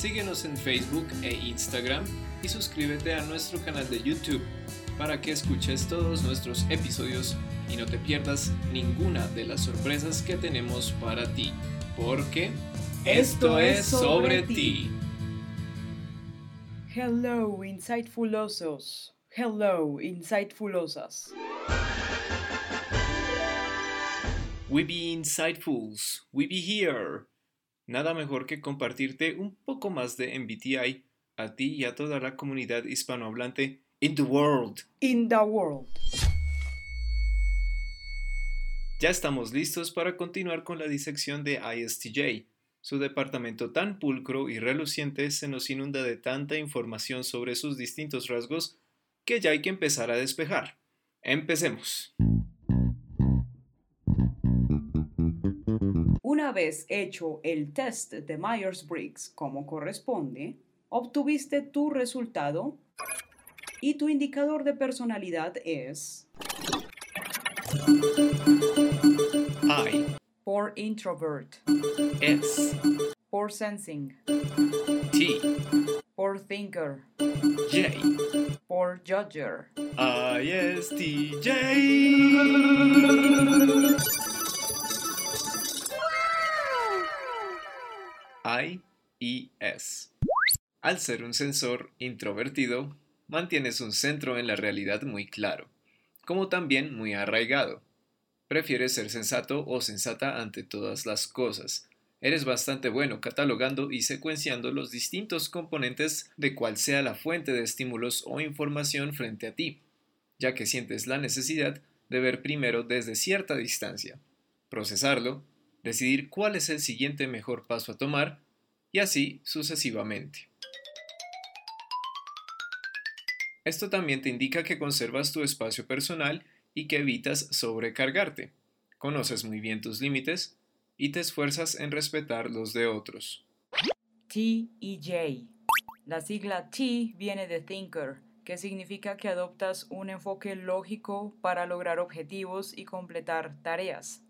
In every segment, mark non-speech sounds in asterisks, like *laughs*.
Síguenos en Facebook e Instagram y suscríbete a nuestro canal de YouTube para que escuches todos nuestros episodios y no te pierdas ninguna de las sorpresas que tenemos para ti, porque esto, es sobre, ti. Hello, insightfulosos. Hello, insightfulosas. We be insightfuls. We be here nada mejor que compartirte un poco más de MBTI a ti y a toda la comunidad hispanohablante in the world. In the world. Ya estamos listos para continuar con la disección de ISTJ. Su departamento tan pulcro y reluciente se nos inunda de tanta información sobre sus distintos rasgos que ya hay que empezar a despejar. Empecemos. Una vez hecho el test de Myers-Briggs como corresponde, obtuviste tu resultado y tu indicador de personalidad es I. Por introvert, S. Por sensing, T. Por thinker, J. Por judger. ISTJ. I y S. Al ser un sensor introvertido, mantienes un centro en la realidad muy claro, como también muy arraigado. Prefieres ser sensato o sensata ante todas las cosas. Eres bastante bueno catalogando y secuenciando los distintos componentes de cual sea la fuente de estímulos o información frente a ti, ya que sientes la necesidad de ver primero desde cierta distancia, procesarlo decidir cuál es el siguiente mejor paso a tomar y así sucesivamente. Esto también te indica que conservas tu espacio personal y que evitas sobrecargarte. Conoces muy bien tus límites y te esfuerzas en respetar los de otros. T y J. La sigla T viene de Thinker, que significa que adoptas un enfoque lógico para lograr objetivos y completar tareas.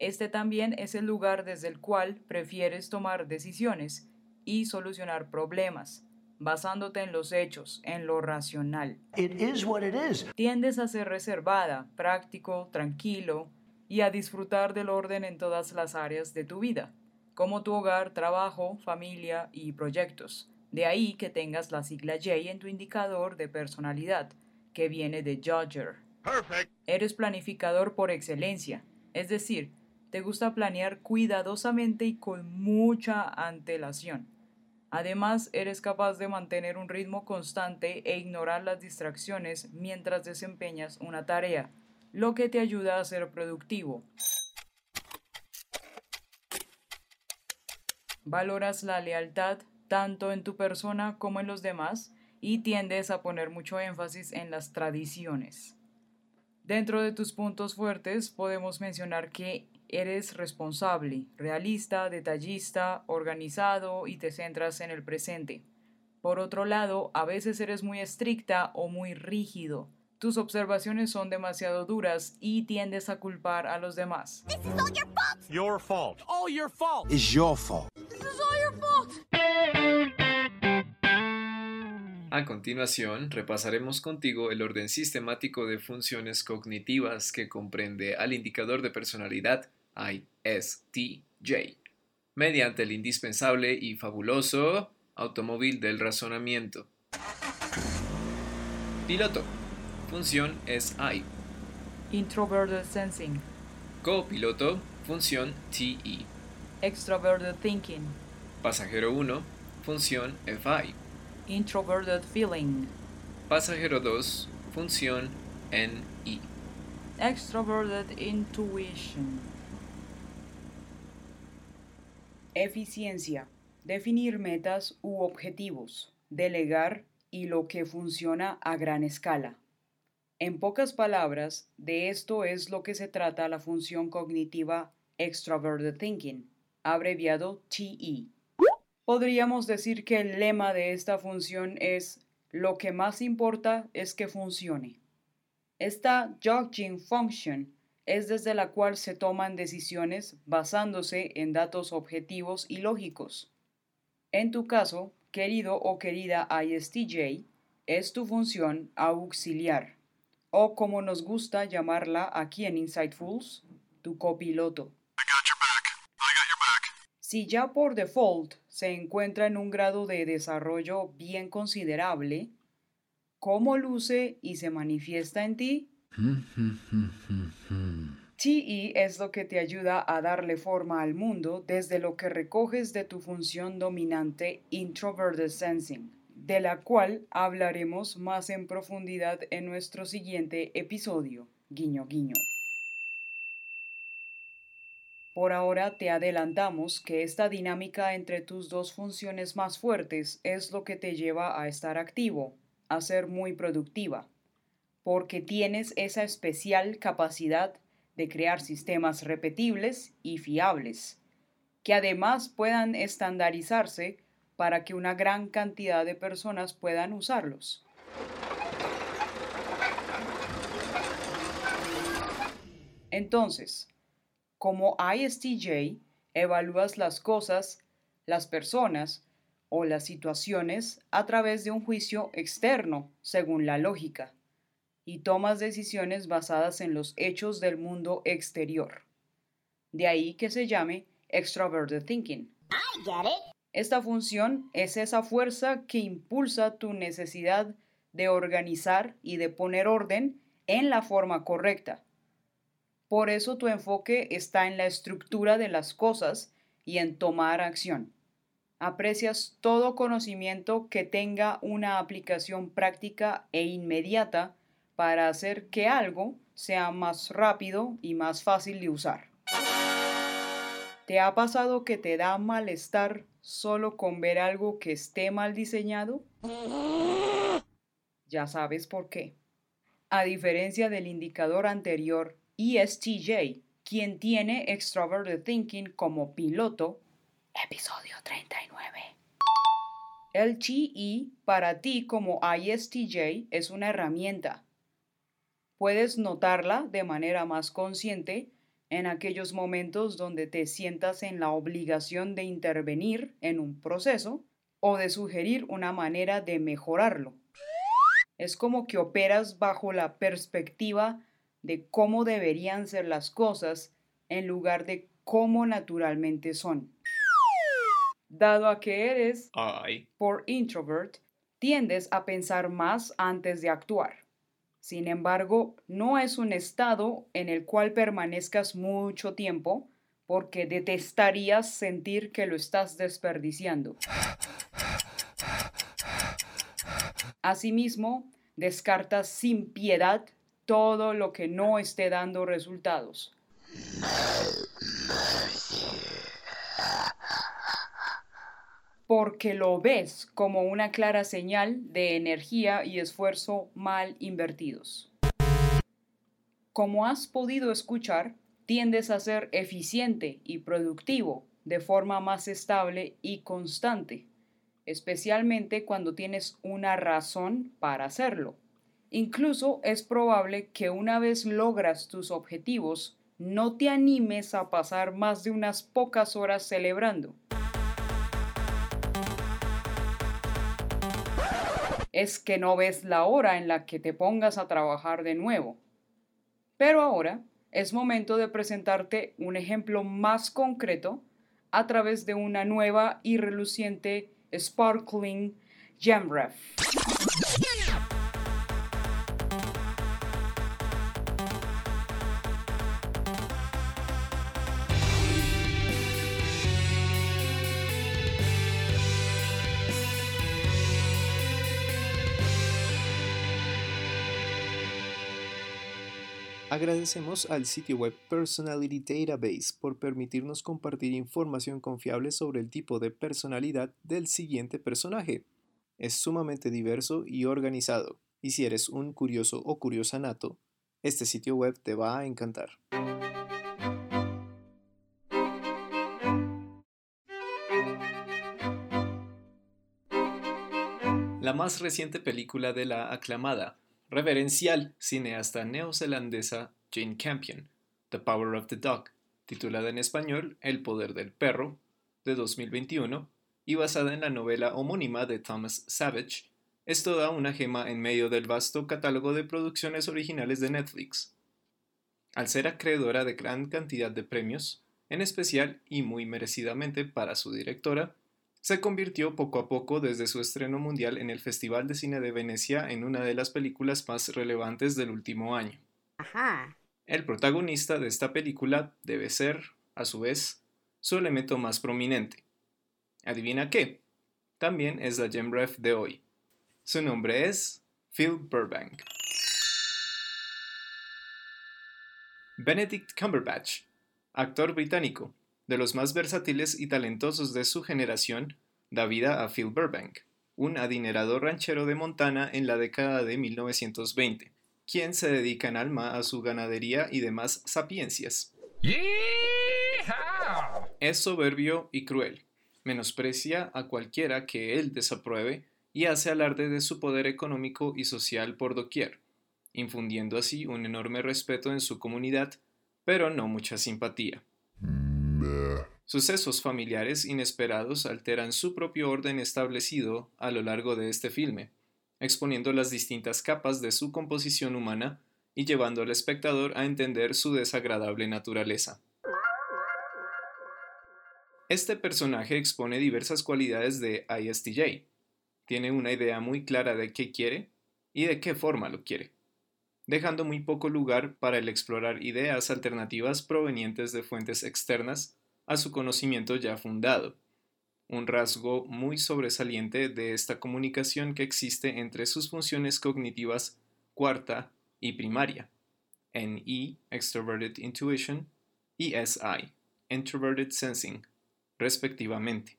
Este también es el lugar desde el cual prefieres tomar decisiones y solucionar problemas, basándote en los hechos, en lo racional. Tiendes a ser reservada, práctico, tranquilo y a disfrutar del orden en todas las áreas de tu vida, como tu hogar, trabajo, familia y proyectos. De ahí que tengas la sigla J en tu indicador de personalidad, que viene de Judger. Eres planificador por excelencia, es decir, te gusta planear cuidadosamente y con mucha antelación. Además, eres capaz de mantener un ritmo constante e ignorar las distracciones mientras desempeñas una tarea, lo que te ayuda a ser productivo. Valoras la lealtad tanto en tu persona como en los demás y tiendes a poner mucho énfasis en las tradiciones. Dentro de tus puntos fuertes podemos mencionar que Eres responsable, realista, detallista, organizado y te centras en el presente. Por otro lado, a veces eres muy estricta o muy rígido. Tus observaciones son demasiado duras y tiendes a culpar a los demás. This is all your fault. Your fault. All your fault. Is your fault. This is all your fault. A continuación, repasaremos contigo el orden sistemático de funciones cognitivas que comprende al indicador de personalidad ISTJ, mediante el indispensable y fabuloso automóvil del razonamiento. Piloto. Función es I. Introverted sensing. Copiloto. Función TE. Extroverted thinking. Pasajero 1. Función FI. Introverted feeling. Pasajero 2. Función NI. Extroverted intuition. Eficiencia. definir metas u objetivos, delegar y lo que funciona a gran escala. En pocas palabras, de esto es lo que se trata la función cognitiva Extroverted Thinking, abreviado TE. Podríamos decir que el lema de esta función es lo que más importa es que funcione. Esta Jogging Function es desde la cual se toman decisiones basándose en datos objetivos y lógicos. En tu caso, querido o querida ISTJ, es tu función auxiliar, o como nos gusta llamarla aquí en Insightfuls, tu copiloto. Si ya por default se encuentra en un grado de desarrollo bien considerable, ¿cómo luce y se manifiesta en ti? *laughs* TE es lo que te ayuda a darle forma al mundo desde lo que recoges de tu función dominante Introverted Sensing, de la cual hablaremos más en profundidad en nuestro siguiente episodio. Guiño, guiño. Por ahora te adelantamos que esta dinámica entre tus dos funciones más fuertes es lo que te lleva a estar activo, a ser muy productiva, porque tienes esa especial capacidad de crear sistemas repetibles y fiables, que además puedan estandarizarse para que una gran cantidad de personas puedan usarlos. Entonces, como ISTJ, evalúas las cosas, las personas o las situaciones a través de un juicio externo, según la lógica y tomas decisiones basadas en los hechos del mundo exterior. De ahí que se llame extroverted thinking. Esta función es esa fuerza que impulsa tu necesidad de organizar y de poner orden en la forma correcta. Por eso tu enfoque está en la estructura de las cosas y en tomar acción. Aprecias todo conocimiento que tenga una aplicación práctica e inmediata para hacer que algo sea más rápido y más fácil de usar. ¿Te ha pasado que te da malestar solo con ver algo que esté mal diseñado? Ya sabes por qué. A diferencia del indicador anterior, ESTJ, quien tiene Extroverted Thinking como piloto, episodio 39. El TE para ti como ISTJ es una herramienta Puedes notarla de manera más consciente en aquellos momentos donde te sientas en la obligación de intervenir en un proceso o de sugerir una manera de mejorarlo. Es como que operas bajo la perspectiva de cómo deberían ser las cosas en lugar de cómo naturalmente son. Dado a que eres, por introvert, tiendes a pensar más antes de actuar. Sin embargo, no es un estado en el cual permanezcas mucho tiempo porque detestarías sentir que lo estás desperdiciando. Asimismo, descartas sin piedad todo lo que no esté dando resultados. Porque lo ves como una clara señal de energía y esfuerzo mal invertidos. Como has podido escuchar, tiendes a ser eficiente y productivo de forma más estable y constante, especialmente cuando tienes una razón para hacerlo. Incluso es probable que una vez logras tus objetivos, no te animes a pasar más de unas pocas horas celebrando es que no ves la hora en la que te pongas a trabajar de nuevo. Pero ahora es momento de presentarte un ejemplo más concreto a través de una nueva y reluciente Sparkling Gemref. Agradecemos al sitio web Personality Database por permitirnos compartir información confiable sobre el tipo de personalidad del siguiente personaje. Es sumamente diverso y organizado, y si eres un curioso o curiosa nato, este sitio web te va a encantar. La más reciente película de la aclamada reverencial cineasta neozelandesa Jane Campion, The Power of the Dog, titulada en español El poder del perro, de 2021, y basada en la novela homónima de Thomas Savage, es toda una gema en medio del vasto catálogo de producciones originales de Netflix. Al ser acreedora de gran cantidad de premios, en especial y muy merecidamente para su directora, se convirtió poco a poco desde su estreno mundial en el Festival de Cine de Venecia en una de las películas más relevantes del último año. El protagonista de esta película debe ser, a su vez, su elemento más prominente. ¿Adivina qué? También es la Gem Ref de hoy. Su nombre es Phil Burbank. Benedict Cumberbatch, actor británico, de los más versátiles y talentosos de su generación, da vida a Phil Burbank, un adinerado ranchero de Montana en la década de 1920, quien se dedica en alma a su ganadería y demás sapiencias. Es soberbio y cruel, menosprecia a cualquiera que él desapruebe y hace alarde de su poder económico y social por doquier, infundiendo así un enorme respeto en su comunidad, pero no mucha simpatía. Sucesos familiares inesperados alteran su propio orden establecido a lo largo de este filme, exponiendo las distintas capas de su composición humana y llevando al espectador a entender su desagradable naturaleza. Este personaje expone diversas cualidades de ISTJ. Tiene una idea muy clara de qué quiere y de qué forma lo quiere, dejando muy poco lugar para el explorar ideas alternativas provenientes de fuentes externas a su conocimiento ya fundado, un rasgo muy sobresaliente de esta comunicación que existe entre sus funciones cognitivas cuarta y primaria, NE, Extroverted Intuition, y SI, Introverted Sensing, respectivamente.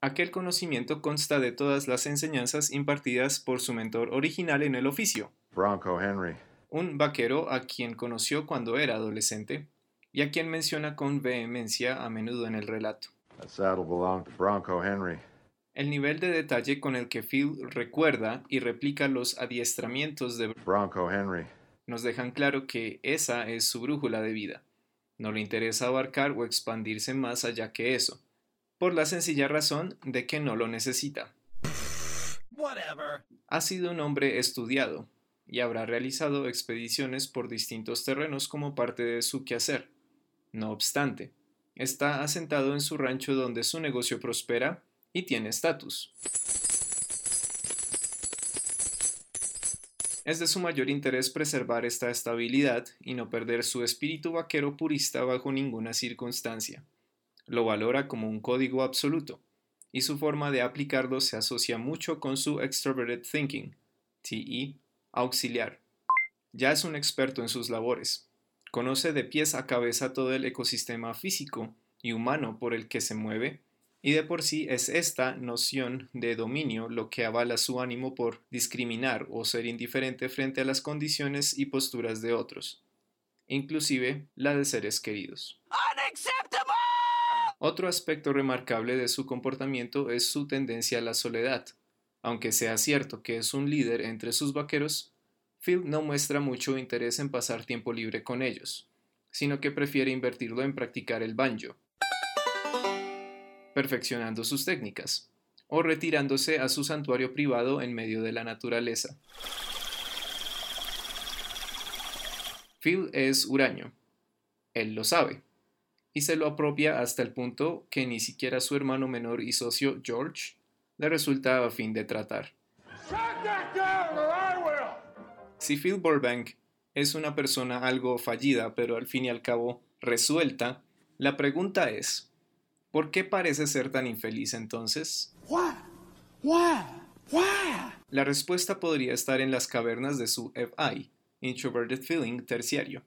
Aquel conocimiento consta de todas las enseñanzas impartidas por su mentor original en el oficio, Bronco Henry, un vaquero a quien conoció cuando era adolescente y a quien menciona con vehemencia a menudo en el relato. El nivel de detalle con el que Phil recuerda y replica los adiestramientos de Bronco Henry. nos dejan claro que esa es su brújula de vida. No le interesa abarcar o expandirse más allá que eso, por la sencilla razón de que no lo necesita. Whatever. Ha sido un hombre estudiado y habrá realizado expediciones por distintos terrenos como parte de su quehacer. No obstante, está asentado en su rancho donde su negocio prospera y tiene estatus. Es de su mayor interés preservar esta estabilidad y no perder su espíritu vaquero purista bajo ninguna circunstancia. Lo valora como un código absoluto, y su forma de aplicarlo se asocia mucho con su extroverted thinking, TE, auxiliar. Ya es un experto en sus labores. Conoce de pies a cabeza todo el ecosistema físico y humano por el que se mueve, y de por sí es esta noción de dominio lo que avala su ánimo por discriminar o ser indiferente frente a las condiciones y posturas de otros, inclusive la de seres queridos. Otro aspecto remarcable de su comportamiento es su tendencia a la soledad. Aunque sea cierto que es un líder entre sus vaqueros, Phil no muestra mucho interés en pasar tiempo libre con ellos, sino que prefiere invertirlo en practicar el banjo, perfeccionando sus técnicas, o retirándose a su santuario privado en medio de la naturaleza. Phil es huraño. Él lo sabe. Y se lo apropia hasta el punto que ni siquiera su hermano menor y socio George le resulta a fin de tratar. Si Phil Burbank es una persona algo fallida, pero al fin y al cabo resuelta, la pregunta es, ¿por qué parece ser tan infeliz entonces? La respuesta podría estar en las cavernas de su FI, introverted feeling terciario.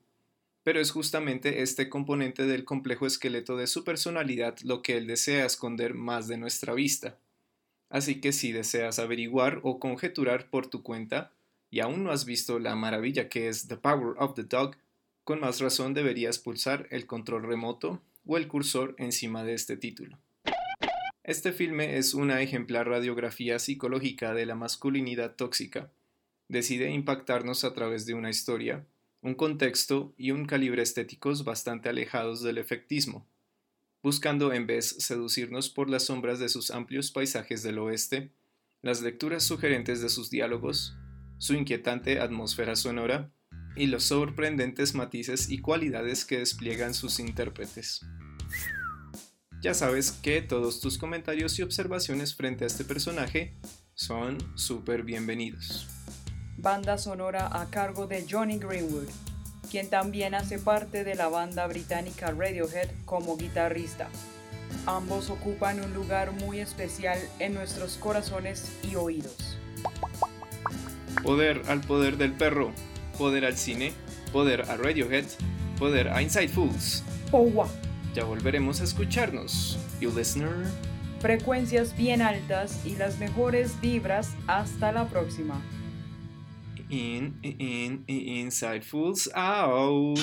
Pero es justamente este componente del complejo esqueleto de su personalidad lo que él desea esconder más de nuestra vista. Así que si deseas averiguar o conjeturar por tu cuenta, y aún no has visto la maravilla que es The Power of the Dog, con más razón deberías pulsar el control remoto o el cursor encima de este título. Este filme es una ejemplar radiografía psicológica de la masculinidad tóxica. Decide impactarnos a través de una historia, un contexto y un calibre estéticos bastante alejados del efectismo, buscando en vez seducirnos por las sombras de sus amplios paisajes del oeste, las lecturas sugerentes de sus diálogos, su inquietante atmósfera sonora y los sorprendentes matices y cualidades que despliegan sus intérpretes. Ya sabes que todos tus comentarios y observaciones frente a este personaje son súper bienvenidos. Banda sonora a cargo de Johnny Greenwood, quien también hace parte de la banda británica Radiohead como guitarrista. Ambos ocupan un lugar muy especial en nuestros corazones y oídos. Poder al poder del perro, poder al cine, poder a Radiohead, poder a Inside Fools. Ya volveremos a escucharnos. You listener. Frecuencias bien altas y las mejores vibras. Hasta la próxima. In, in, in, inside fools out.